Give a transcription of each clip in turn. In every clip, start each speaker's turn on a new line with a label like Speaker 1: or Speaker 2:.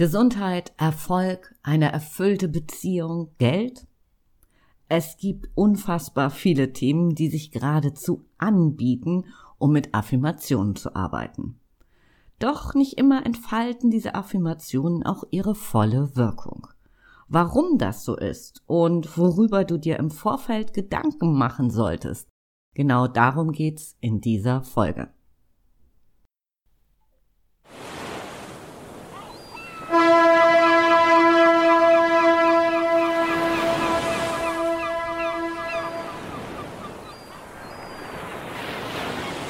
Speaker 1: Gesundheit, Erfolg, eine erfüllte Beziehung, Geld? Es gibt unfassbar viele Themen, die sich geradezu anbieten, um mit Affirmationen zu arbeiten. Doch nicht immer entfalten diese Affirmationen auch ihre volle Wirkung. Warum das so ist und worüber du dir im Vorfeld Gedanken machen solltest, genau darum geht's in dieser Folge.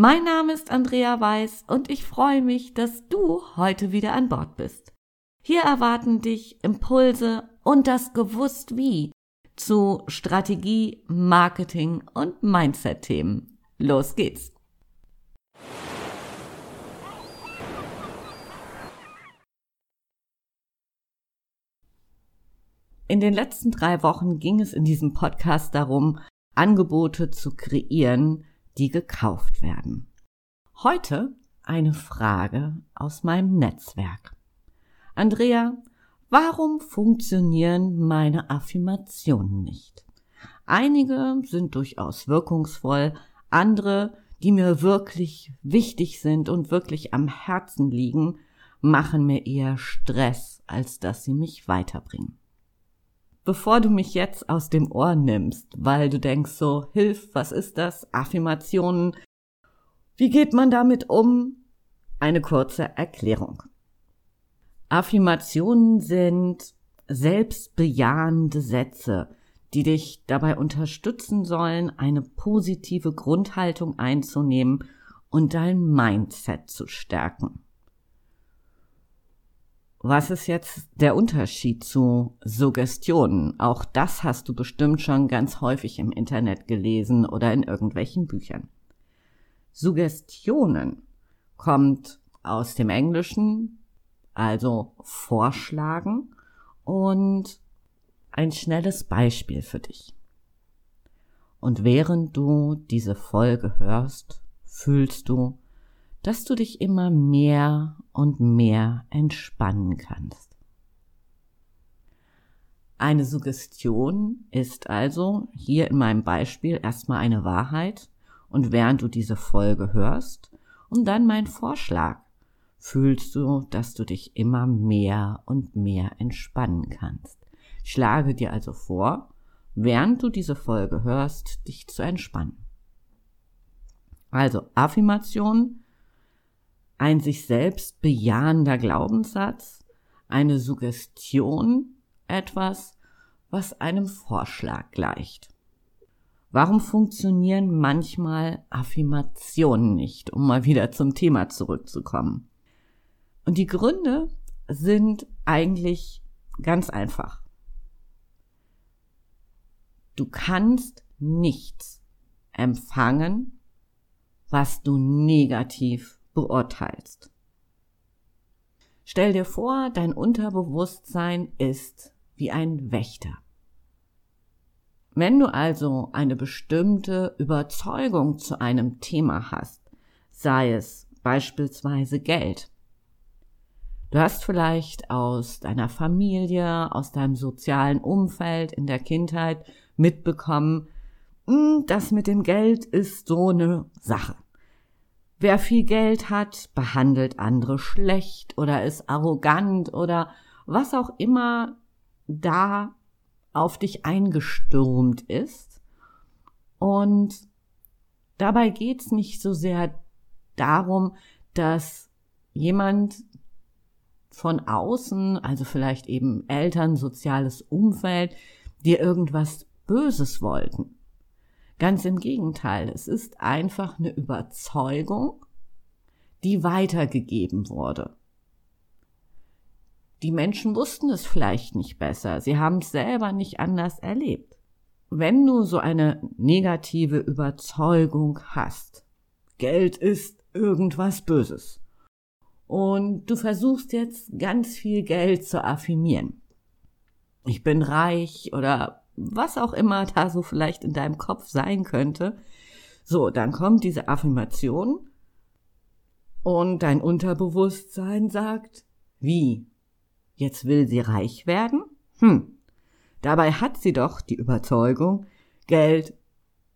Speaker 1: Mein Name ist Andrea Weiß und ich freue mich, dass du heute wieder an Bord bist. Hier erwarten dich Impulse und das Gewusst wie zu Strategie, Marketing und Mindset-Themen. Los geht's! In den letzten drei Wochen ging es in diesem Podcast darum, Angebote zu kreieren, die gekauft werden. Heute eine Frage aus meinem Netzwerk. Andrea, warum funktionieren meine Affirmationen nicht? Einige sind durchaus wirkungsvoll, andere, die mir wirklich wichtig sind und wirklich am Herzen liegen, machen mir eher Stress, als dass sie mich weiterbringen bevor du mich jetzt aus dem Ohr nimmst, weil du denkst so, Hilf, was ist das? Affirmationen. Wie geht man damit um? Eine kurze Erklärung. Affirmationen sind selbstbejahende Sätze, die dich dabei unterstützen sollen, eine positive Grundhaltung einzunehmen und dein Mindset zu stärken. Was ist jetzt der Unterschied zu Suggestionen? Auch das hast du bestimmt schon ganz häufig im Internet gelesen oder in irgendwelchen Büchern. Suggestionen kommt aus dem Englischen, also vorschlagen und ein schnelles Beispiel für dich. Und während du diese Folge hörst, fühlst du, dass du dich immer mehr und mehr entspannen kannst. Eine Suggestion ist also hier in meinem Beispiel erstmal eine Wahrheit und während du diese Folge hörst und dann mein Vorschlag, fühlst du, dass du dich immer mehr und mehr entspannen kannst. Ich schlage dir also vor, während du diese Folge hörst, dich zu entspannen. Also Affirmation ein sich selbst bejahender Glaubenssatz, eine Suggestion, etwas, was einem Vorschlag gleicht. Warum funktionieren manchmal Affirmationen nicht, um mal wieder zum Thema zurückzukommen? Und die Gründe sind eigentlich ganz einfach. Du kannst nichts empfangen, was du negativ beurteilst. Stell dir vor, dein Unterbewusstsein ist wie ein Wächter. Wenn du also eine bestimmte Überzeugung zu einem Thema hast, sei es beispielsweise Geld, Du hast vielleicht aus deiner Familie, aus deinem sozialen Umfeld in der Kindheit mitbekommen, hm, das mit dem Geld ist so eine Sache. Wer viel Geld hat, behandelt andere schlecht oder ist arrogant oder was auch immer da auf dich eingestürmt ist. Und dabei geht's nicht so sehr darum, dass jemand von außen, also vielleicht eben Eltern, soziales Umfeld, dir irgendwas Böses wollten. Ganz im Gegenteil, es ist einfach eine Überzeugung, die weitergegeben wurde. Die Menschen wussten es vielleicht nicht besser, sie haben es selber nicht anders erlebt. Wenn du so eine negative Überzeugung hast, Geld ist irgendwas Böses, und du versuchst jetzt ganz viel Geld zu affirmieren. Ich bin reich oder was auch immer da so vielleicht in deinem Kopf sein könnte. So, dann kommt diese Affirmation und dein Unterbewusstsein sagt, wie? Jetzt will sie reich werden? Hm. Dabei hat sie doch die Überzeugung, Geld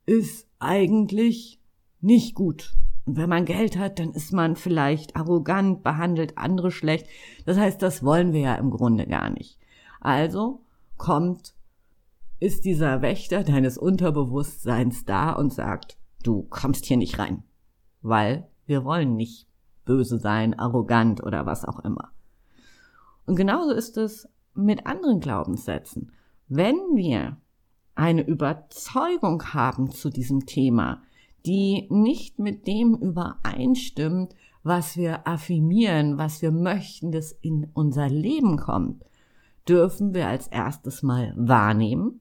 Speaker 1: ist eigentlich nicht gut. Und wenn man Geld hat, dann ist man vielleicht arrogant, behandelt andere schlecht. Das heißt, das wollen wir ja im Grunde gar nicht. Also kommt, ist dieser Wächter deines Unterbewusstseins da und sagt, du kommst hier nicht rein. Weil wir wollen nicht böse sein, arrogant oder was auch immer. Und genauso ist es mit anderen Glaubenssätzen. Wenn wir eine Überzeugung haben zu diesem Thema, die nicht mit dem übereinstimmt, was wir affirmieren, was wir möchten, dass in unser Leben kommt, dürfen wir als erstes mal wahrnehmen,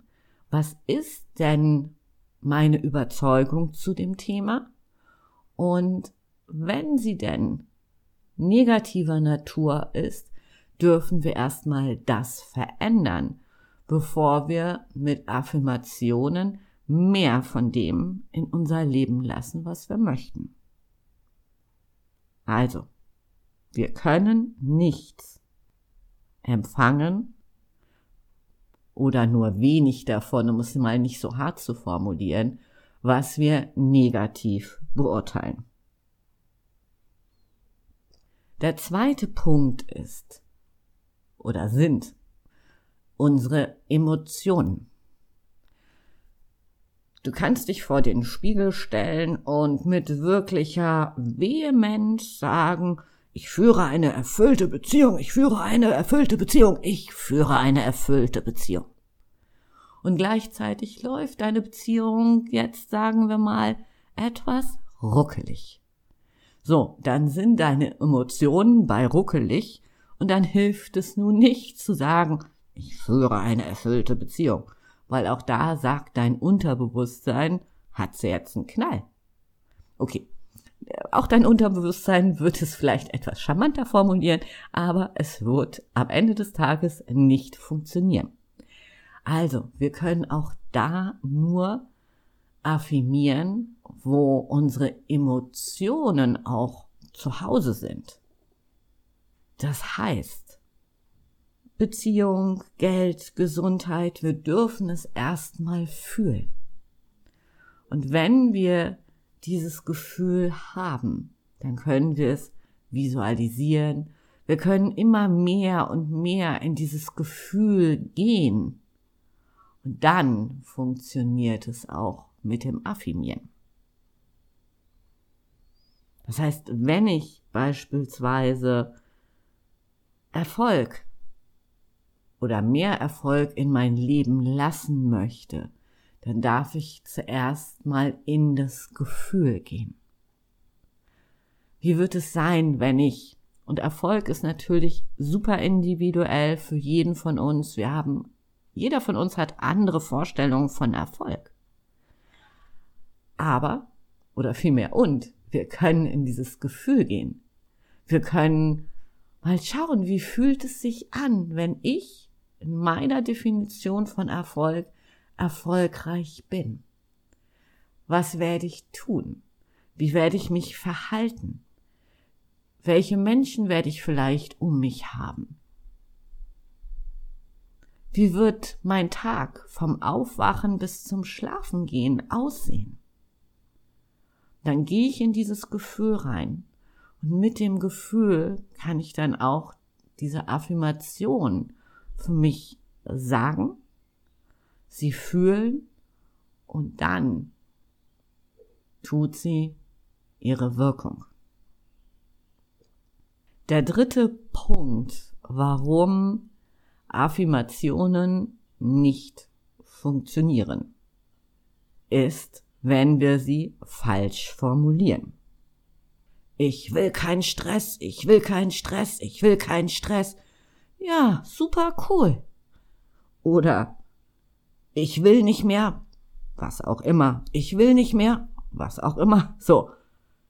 Speaker 1: was ist denn meine Überzeugung zu dem Thema? Und wenn sie denn negativer Natur ist, dürfen wir erstmal das verändern, bevor wir mit Affirmationen mehr von dem in unser Leben lassen, was wir möchten. Also, wir können nichts empfangen oder nur wenig davon, um es mal nicht so hart zu formulieren, was wir negativ beurteilen. Der zweite Punkt ist oder sind unsere Emotionen. Du kannst dich vor den Spiegel stellen und mit wirklicher Vehemenz sagen, ich führe eine erfüllte Beziehung, ich führe eine erfüllte Beziehung, ich führe eine erfüllte Beziehung. Und gleichzeitig läuft deine Beziehung jetzt, sagen wir mal, etwas ruckelig. So, dann sind deine Emotionen bei ruckelig und dann hilft es nun nicht zu sagen, ich führe eine erfüllte Beziehung weil auch da sagt dein Unterbewusstsein, hat sie jetzt einen Knall. Okay. Auch dein Unterbewusstsein wird es vielleicht etwas charmanter formulieren, aber es wird am Ende des Tages nicht funktionieren. Also, wir können auch da nur affirmieren, wo unsere Emotionen auch zu Hause sind. Das heißt, Beziehung, Geld, Gesundheit, wir dürfen es erstmal fühlen. Und wenn wir dieses Gefühl haben, dann können wir es visualisieren. Wir können immer mehr und mehr in dieses Gefühl gehen. Und dann funktioniert es auch mit dem Affirmieren. Das heißt, wenn ich beispielsweise Erfolg oder mehr Erfolg in mein Leben lassen möchte, dann darf ich zuerst mal in das Gefühl gehen. Wie wird es sein, wenn ich, und Erfolg ist natürlich super individuell für jeden von uns, wir haben, jeder von uns hat andere Vorstellungen von Erfolg. Aber, oder vielmehr und, wir können in dieses Gefühl gehen. Wir können mal schauen, wie fühlt es sich an, wenn ich in meiner Definition von Erfolg erfolgreich bin. Was werde ich tun? Wie werde ich mich verhalten? Welche Menschen werde ich vielleicht um mich haben? Wie wird mein Tag vom Aufwachen bis zum Schlafengehen aussehen? Dann gehe ich in dieses Gefühl rein und mit dem Gefühl kann ich dann auch diese Affirmation für mich sagen, sie fühlen und dann tut sie ihre Wirkung. Der dritte Punkt, warum Affirmationen nicht funktionieren, ist, wenn wir sie falsch formulieren. Ich will keinen Stress, ich will keinen Stress, ich will keinen Stress. Ja, super cool. Oder ich will nicht mehr, was auch immer. Ich will nicht mehr, was auch immer. So.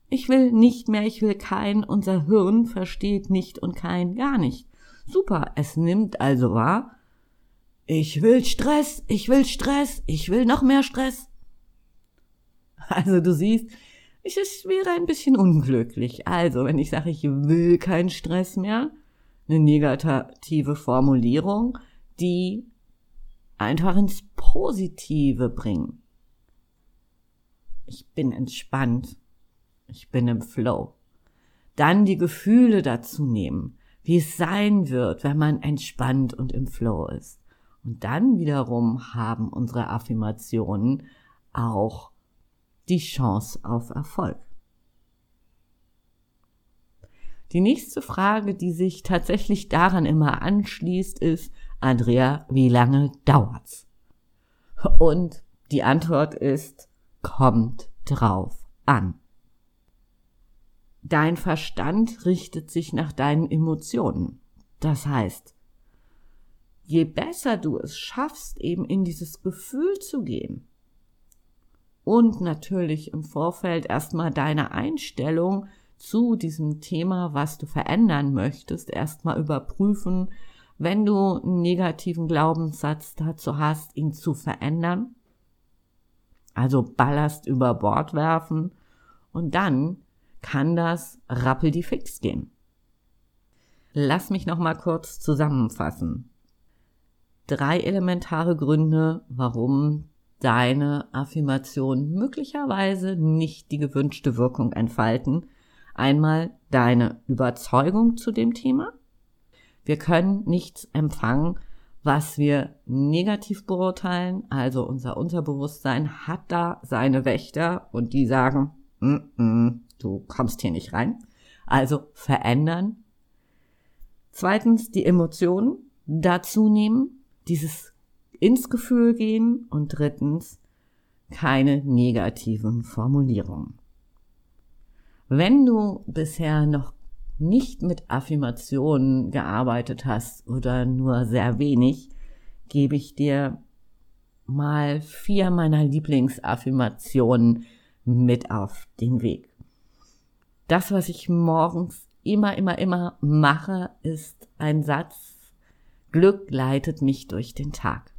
Speaker 1: Ich will nicht mehr, ich will kein, unser Hirn versteht nicht und kein gar nicht. Super, es nimmt also wahr, ich will Stress, ich will Stress, ich will noch mehr Stress. Also du siehst, ich wäre ein bisschen unglücklich. Also, wenn ich sage, ich will keinen Stress mehr, eine negative Formulierung, die einfach ins Positive bringen. Ich bin entspannt. Ich bin im Flow. Dann die Gefühle dazu nehmen, wie es sein wird, wenn man entspannt und im Flow ist. Und dann wiederum haben unsere Affirmationen auch die Chance auf Erfolg. Die nächste Frage, die sich tatsächlich daran immer anschließt, ist, Andrea, wie lange dauert's? Und die Antwort ist, kommt drauf an. Dein Verstand richtet sich nach deinen Emotionen. Das heißt, je besser du es schaffst, eben in dieses Gefühl zu gehen und natürlich im Vorfeld erstmal deine Einstellung zu diesem Thema, was du verändern möchtest, erstmal überprüfen, wenn du einen negativen Glaubenssatz dazu hast, ihn zu verändern. Also Ballast über Bord werfen und dann kann das rappel die fix gehen. Lass mich noch mal kurz zusammenfassen. Drei elementare Gründe, warum deine Affirmationen möglicherweise nicht die gewünschte Wirkung entfalten. Einmal deine Überzeugung zu dem Thema. Wir können nichts empfangen, was wir negativ beurteilen. Also unser Unterbewusstsein hat da seine Wächter und die sagen, mm -mm, du kommst hier nicht rein. Also verändern. Zweitens die Emotionen dazu nehmen, dieses ins Gefühl gehen und drittens keine negativen Formulierungen. Wenn du bisher noch nicht mit Affirmationen gearbeitet hast oder nur sehr wenig, gebe ich dir mal vier meiner Lieblingsaffirmationen mit auf den Weg. Das, was ich morgens immer, immer, immer mache, ist ein Satz, Glück leitet mich durch den Tag.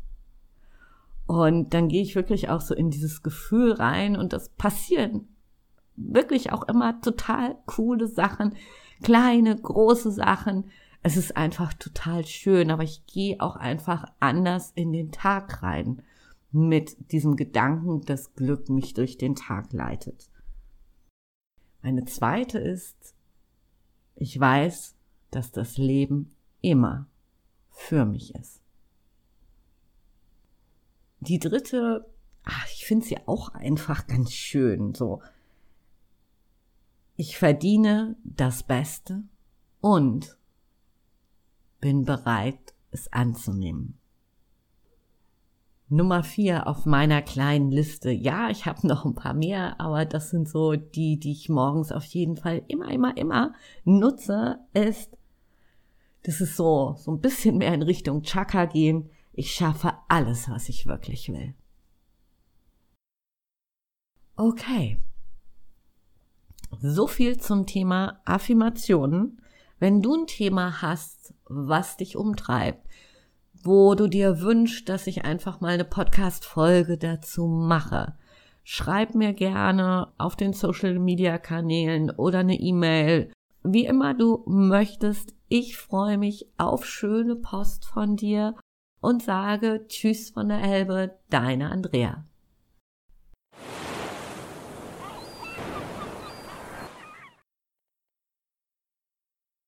Speaker 1: Und dann gehe ich wirklich auch so in dieses Gefühl rein und das passieren wirklich auch immer total coole Sachen, kleine, große Sachen. Es ist einfach total schön, aber ich gehe auch einfach anders in den Tag rein mit diesem Gedanken, dass Glück mich durch den Tag leitet. Eine zweite ist, ich weiß, dass das Leben immer für mich ist. Die dritte, ach, ich finde sie auch einfach ganz schön, so. Ich verdiene das Beste und bin bereit, es anzunehmen. Nummer vier auf meiner kleinen Liste. Ja, ich habe noch ein paar mehr, aber das sind so die, die ich morgens auf jeden Fall immer, immer, immer nutze, ist, das ist so, so ein bisschen mehr in Richtung Chaka gehen. Ich schaffe alles, was ich wirklich will. Okay. So viel zum Thema Affirmationen. Wenn du ein Thema hast, was dich umtreibt, wo du dir wünschst, dass ich einfach mal eine Podcast-Folge dazu mache. Schreib mir gerne auf den Social Media Kanälen oder eine E-Mail. Wie immer du möchtest. Ich freue mich auf schöne Post von dir und sage Tschüss von der Elbe, deine Andrea.